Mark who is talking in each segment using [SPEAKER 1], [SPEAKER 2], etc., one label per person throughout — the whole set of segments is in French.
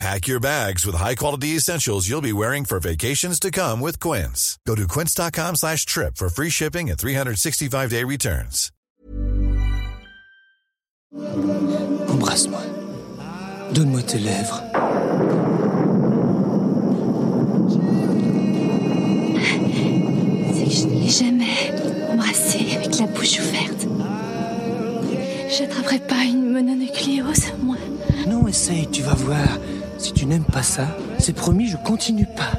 [SPEAKER 1] Pack your bags with high-quality essentials you'll be wearing for vacations to come with Quince. Go to quince.com slash trip for free shipping and 365-day returns.
[SPEAKER 2] Embrasse-moi. Donne-moi tes lèvres.
[SPEAKER 3] C'est que je ne l'ai jamais embrassé avec la bouche ouverte. J'attraperai pas une mononucléose, moi.
[SPEAKER 2] Non, essaye, tu vas voir. Si tu n'aimes pas ça, c'est promis, je continue pas.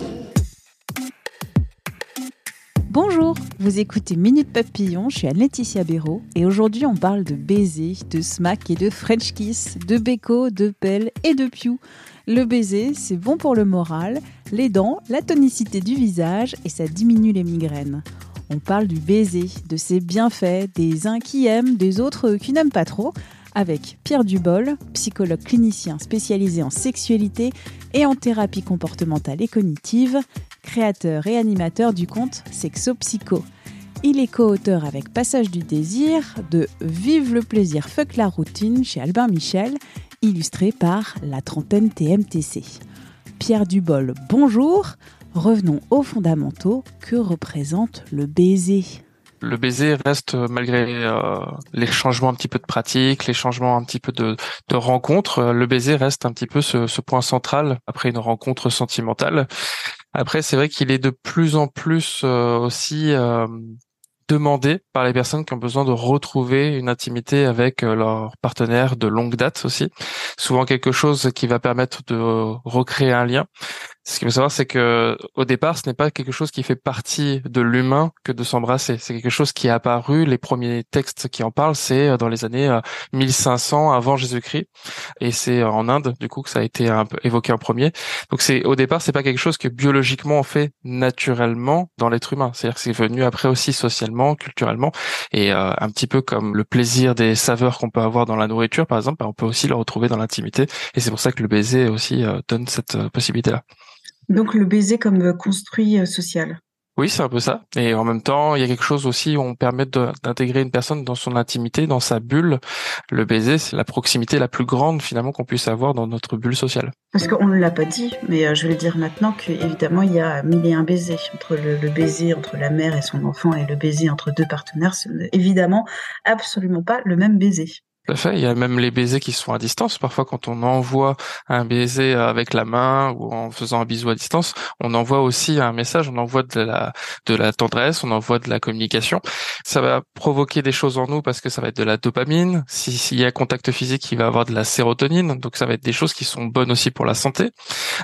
[SPEAKER 4] Bonjour, vous écoutez Minute Papillon, je suis Anne-Laetitia Béraud et aujourd'hui on parle de baiser, de smack et de French kiss, de béco, de pelle et de piou. Le baiser, c'est bon pour le moral, les dents, la tonicité du visage et ça diminue les migraines. On parle du baiser, de ses bienfaits, des uns qui aiment, des autres qui n'aiment pas trop, avec Pierre Dubol, psychologue clinicien spécialisé en sexualité et en thérapie comportementale et cognitive, créateur et animateur du compte Sexo-Psycho. Il est co-auteur avec Passage du désir de Vive le plaisir, fuck la routine chez Albin Michel, illustré par la trentaine TMTC. Pierre Dubol, bonjour. Revenons aux fondamentaux. Que représente le baiser?
[SPEAKER 5] Le baiser reste malgré euh, les changements un petit peu de pratique, les changements un petit peu de, de rencontres, euh, le baiser reste un petit peu ce, point central après une rencontre sentimentale. Après, c'est vrai qu'il est de plus en plus euh, aussi demandé par les personnes qui ont besoin de retrouver une intimité avec leur partenaire de longue date aussi. Souvent quelque chose qui va permettre de recréer un lien. Ce qu'il faut savoir, c'est que au départ, ce n'est pas quelque chose qui fait partie de l'humain que de s'embrasser. C'est quelque chose qui est apparu. Les premiers textes qui en parlent, c'est euh, dans les années 1500 euh, avant Jésus-Christ, et c'est euh, en Inde du coup que ça a été évoqué en premier. Donc c'est au départ, c'est pas quelque chose que biologiquement on fait naturellement dans l'être humain. C'est-à-dire que c'est venu après aussi socialement, culturellement, et un petit peu comme le plaisir des saveurs qu'on peut avoir dans la nourriture, par exemple, bah, on peut aussi le retrouver dans l'intimité. Et c'est pour ça que le baiser aussi donne cette possibilité-là.
[SPEAKER 6] Donc le baiser comme euh, construit euh, social.
[SPEAKER 5] Oui, c'est un peu ça. Et en même temps, il y a quelque chose aussi où on permet d'intégrer une personne dans son intimité, dans sa bulle. Le baiser, c'est la proximité la plus grande finalement qu'on puisse avoir dans notre bulle sociale.
[SPEAKER 6] Parce qu'on ne l'a pas dit, mais euh, je vais le dire maintenant qu'évidemment, il y a mille et un baisers. Entre le, le, baiser entre la mère et son enfant et le baiser entre deux partenaires, c'est évidemment absolument pas le même baiser.
[SPEAKER 5] Il y a même les baisers qui sont à distance. Parfois, quand on envoie un baiser avec la main ou en faisant un bisou à distance, on envoie aussi un message, on envoie de la, de la tendresse, on envoie de la communication. Ça va provoquer des choses en nous parce que ça va être de la dopamine. S'il y a contact physique, il va avoir de la sérotonine. Donc, ça va être des choses qui sont bonnes aussi pour la santé.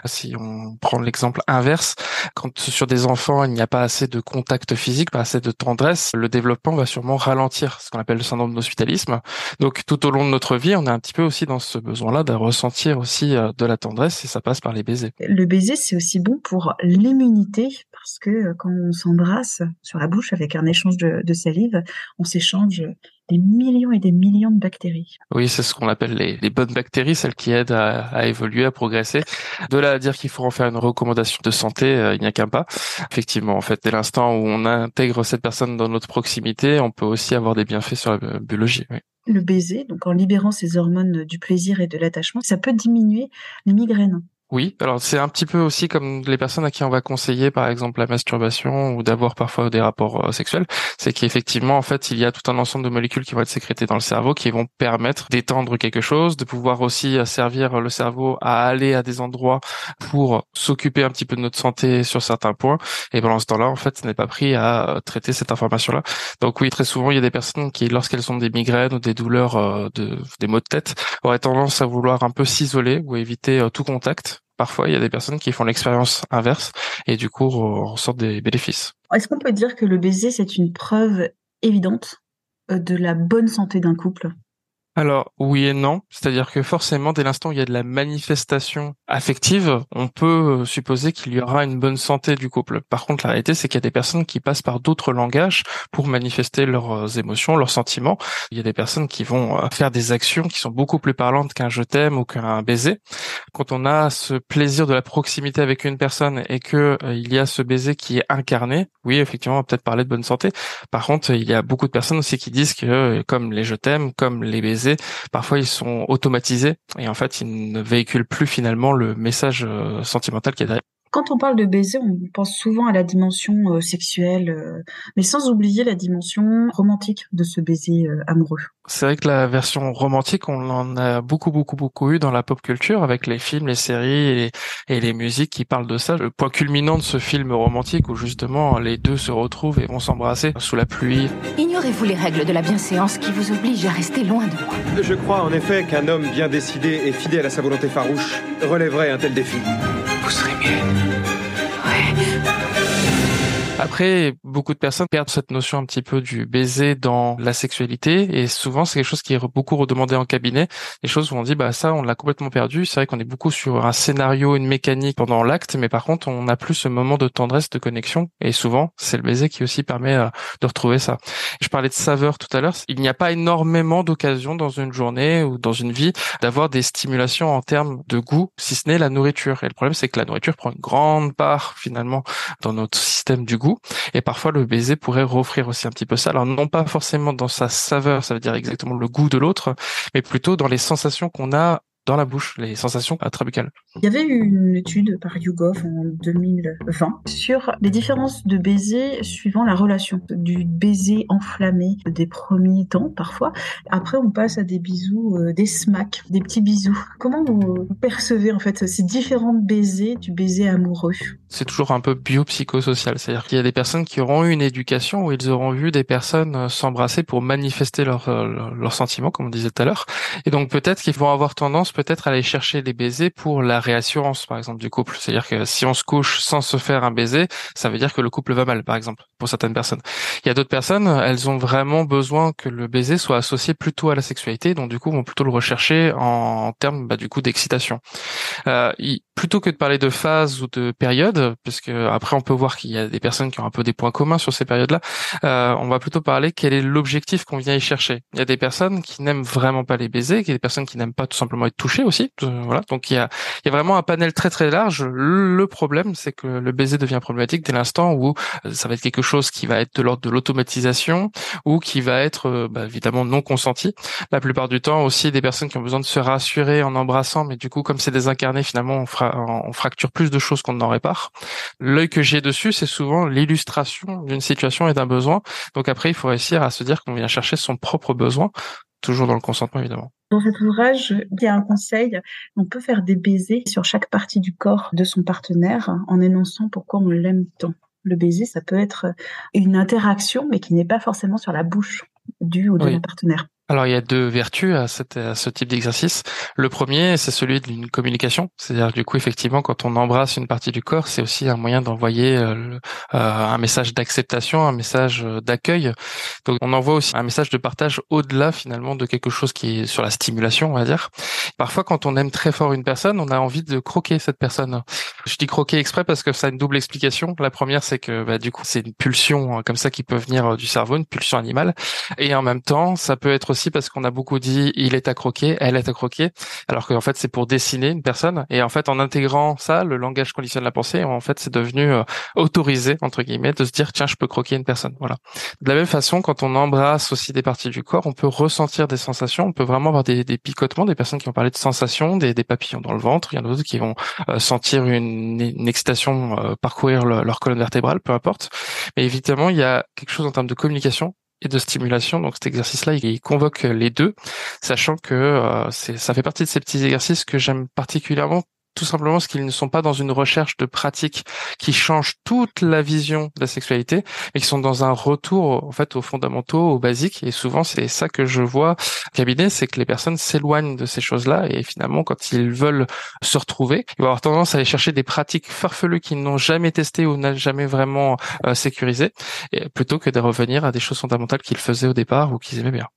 [SPEAKER 5] Si on prend l'exemple inverse, quand sur des enfants, il n'y a pas assez de contact physique, pas assez de tendresse, le développement va sûrement ralentir, ce qu'on appelle le syndrome d'hospitalisme. Donc, tout au long de notre vie, on est un petit peu aussi dans ce besoin-là de ressentir aussi euh, de la tendresse et ça passe par les baisers.
[SPEAKER 6] Le baiser, c'est aussi bon pour l'immunité parce que euh, quand on s'embrasse sur la bouche avec un échange de, de salive, on s'échange des millions et des millions de bactéries.
[SPEAKER 5] Oui, c'est ce qu'on appelle les, les, bonnes bactéries, celles qui aident à, à, évoluer, à progresser. De là à dire qu'il faut en faire une recommandation de santé, euh, il n'y a qu'un pas. Effectivement, en fait, dès l'instant où on intègre cette personne dans notre proximité, on peut aussi avoir des bienfaits sur la biologie. Oui
[SPEAKER 6] le baiser, donc en libérant ces hormones du plaisir et de l'attachement, ça peut diminuer les migraines.
[SPEAKER 5] Oui, alors c'est un petit peu aussi comme les personnes à qui on va conseiller par exemple la masturbation ou d'avoir parfois des rapports euh, sexuels, c'est qu'effectivement en fait il y a tout un ensemble de molécules qui vont être sécrétées dans le cerveau qui vont permettre d'étendre quelque chose, de pouvoir aussi euh, servir le cerveau à aller à des endroits pour s'occuper un petit peu de notre santé sur certains points. Et pendant ce temps-là en fait ce n'est pas pris à euh, traiter cette information-là. Donc oui, très souvent il y a des personnes qui lorsqu'elles ont des migraines ou des douleurs de des maux de tête auraient tendance à vouloir un peu s'isoler ou éviter tout contact parfois il y a des personnes qui font l'expérience inverse et du coup ressortent des bénéfices.
[SPEAKER 6] Est-ce qu'on peut dire que le baiser c'est une preuve évidente euh, de la bonne santé d'un couple?
[SPEAKER 5] Alors oui et non, c'est-à-dire que forcément dès l'instant où il y a de la manifestation affective, on peut euh, supposer qu'il y aura une bonne santé du couple. Par contre, la réalité c'est qu'il y a des personnes qui passent par d'autres langages pour manifester leurs euh, émotions, leurs sentiments. Il y a des personnes qui vont euh, faire des actions qui sont beaucoup plus parlantes qu'un je t'aime ou qu'un baiser. Quand on a ce plaisir de la proximité avec une personne et que il y a ce baiser qui est incarné, oui effectivement on va peut-être parler de bonne santé. Par contre, il y a beaucoup de personnes aussi qui disent que comme les je t'aime, comme les baisers parfois ils sont automatisés et en fait ils ne véhiculent plus finalement le message euh, sentimental qui est derrière.
[SPEAKER 6] Quand on parle de baiser, on pense souvent à la dimension euh, sexuelle, euh, mais sans oublier la dimension romantique de ce baiser euh, amoureux.
[SPEAKER 5] C'est vrai que la version romantique, on en a beaucoup, beaucoup, beaucoup eu dans la pop culture avec les films, les séries et les, et les musiques qui parlent de ça. Le point culminant de ce film romantique où justement les deux se retrouvent et vont s'embrasser sous la pluie.
[SPEAKER 7] Ignorez-vous les règles de la bienséance qui vous obligent à rester loin de moi?
[SPEAKER 8] Je crois en effet qu'un homme bien décidé et fidèle à sa volonté farouche relèverait un tel défi.
[SPEAKER 2] again. I...
[SPEAKER 5] Après, beaucoup de personnes perdent cette notion un petit peu du baiser dans la sexualité et souvent c'est quelque chose qui est beaucoup redemandé en cabinet. Des choses où on dit bah ça on l'a complètement perdu. C'est vrai qu'on est beaucoup sur un scénario, une mécanique pendant l'acte, mais par contre on n'a plus ce moment de tendresse, de connexion et souvent c'est le baiser qui aussi permet euh, de retrouver ça. Je parlais de saveur tout à l'heure. Il n'y a pas énormément d'occasions dans une journée ou dans une vie d'avoir des stimulations en termes de goût, si ce n'est la nourriture. Et le problème c'est que la nourriture prend une grande part finalement dans notre système du goût et parfois, le baiser pourrait offrir aussi un petit peu ça. Alors, non pas forcément dans sa saveur, ça veut dire exactement le goût de l'autre, mais plutôt dans les sensations qu'on a dans la bouche, les sensations intrabucales.
[SPEAKER 6] Il y avait une étude par YouGov en 2020 sur les différences de baiser suivant la relation. Du baiser enflammé des premiers temps, parfois. Après, on passe à des bisous, euh, des smacks, des petits bisous. Comment vous percevez, en fait, ces différents baisers du baiser amoureux?
[SPEAKER 5] C'est toujours un peu biopsychosocial. C'est-à-dire qu'il y a des personnes qui auront eu une éducation où ils auront vu des personnes euh, s'embrasser pour manifester leurs leur, leur sentiments, comme on disait tout à l'heure. Et donc, peut-être qu'ils vont avoir tendance peut-être aller chercher des baisers pour la réassurance, par exemple, du couple. C'est-à-dire que si on se couche sans se faire un baiser, ça veut dire que le couple va mal, par exemple, pour certaines personnes. Il y a d'autres personnes, elles ont vraiment besoin que le baiser soit associé plutôt à la sexualité, donc du coup vont plutôt le rechercher en termes, bah, du coup, d'excitation. Euh, plutôt que de parler de phase ou de période, puisque après on peut voir qu'il y a des personnes qui ont un peu des points communs sur ces périodes-là, euh, on va plutôt parler quel est l'objectif qu'on vient y chercher. Il y a des personnes qui n'aiment vraiment pas les baisers, il y a des personnes qui n'aiment pas tout simplement être touché aussi. Euh, voilà. Donc il y a, il y a vraiment un panel très très large. Le problème, c'est que le baiser devient problématique dès l'instant où euh, ça va être quelque chose qui va être de l'ordre de l'automatisation ou qui va être euh, bah, évidemment non consenti. La plupart du temps aussi des personnes qui ont besoin de se rassurer en embrassant, mais du coup comme c'est finalement on, fra on fracture plus de choses qu'on n'en répare. L'œil que j'ai dessus, c'est souvent l'illustration d'une situation et d'un besoin. Donc après, il faut réussir à se dire qu'on vient chercher son propre besoin toujours dans le consentement évidemment.
[SPEAKER 6] Dans cet ouvrage, il y a un conseil. On peut faire des baisers sur chaque partie du corps de son partenaire en énonçant pourquoi on l'aime tant. Le baiser, ça peut être une interaction, mais qui n'est pas forcément sur la bouche du ou de oui. partenaire.
[SPEAKER 5] Alors il y a deux vertus à, ce type d'exercice. Le premier, c'est celui d'une communication, c'est-à-dire du coup effectivement quand on embrasse une partie du corps, c'est aussi un moyen d'envoyer euh, euh, un message d'acceptation, un message euh, d'accueil. Donc on envoie aussi un message de partage au-delà finalement de quelque chose qui est sur la stimulation, on va dire. Parfois quand on aime très fort une personne, on a envie de croquer cette personne. Je dis croquer exprès parce que ça a une double explication. La première, c'est que bah, du coup c'est une pulsion comme ça qui peut venir du cerveau, une pulsion animale, et en même temps ça peut être parce qu'on a beaucoup dit il est à croquer, elle est à croquer, alors qu'en fait c'est pour dessiner une personne. Et en fait en intégrant ça, le langage conditionne la pensée, en fait c'est devenu euh, autorisé entre guillemets de se dire tiens je peux croquer une personne. Voilà. De la même façon, quand on embrasse aussi des parties du corps, on peut ressentir des sensations, on peut vraiment avoir des, des picotements, des personnes qui ont parlé de sensations, des, des papillons dans le ventre, il y en a d'autres qui vont euh, sentir une, une excitation euh, parcourir le, leur colonne vertébrale, peu importe. Mais évidemment il y a quelque chose en termes de communication et de stimulation. Donc cet exercice-là, il convoque les deux, sachant que euh, ça fait partie de ces petits exercices que j'aime particulièrement tout simplement parce qu'ils ne sont pas dans une recherche de pratique qui change toute la vision de la sexualité, mais qui sont dans un retour en fait aux fondamentaux, aux basiques. Et souvent, c'est ça que je vois au cabinet, c'est que les personnes s'éloignent de ces choses-là et finalement, quand ils veulent se retrouver, ils vont avoir tendance à aller chercher des pratiques farfelues qu'ils n'ont jamais testées ou n'ont jamais vraiment euh, sécurisées, plutôt que de revenir à des choses fondamentales qu'ils faisaient au départ ou qu'ils aimaient bien.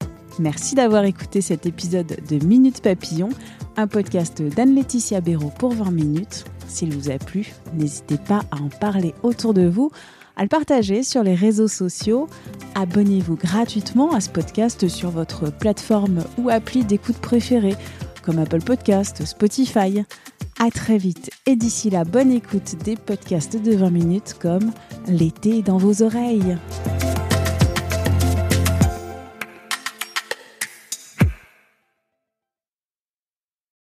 [SPEAKER 4] Merci d'avoir écouté cet épisode de Minute Papillon, un podcast d'Anne-Laetitia Béraud pour 20 minutes. S'il vous a plu, n'hésitez pas à en parler autour de vous, à le partager sur les réseaux sociaux. Abonnez-vous gratuitement à ce podcast sur votre plateforme ou appli d'écoute préférée, comme Apple Podcast, Spotify. À très vite et d'ici là, bonne écoute des podcasts de 20 minutes comme L'été dans vos oreilles.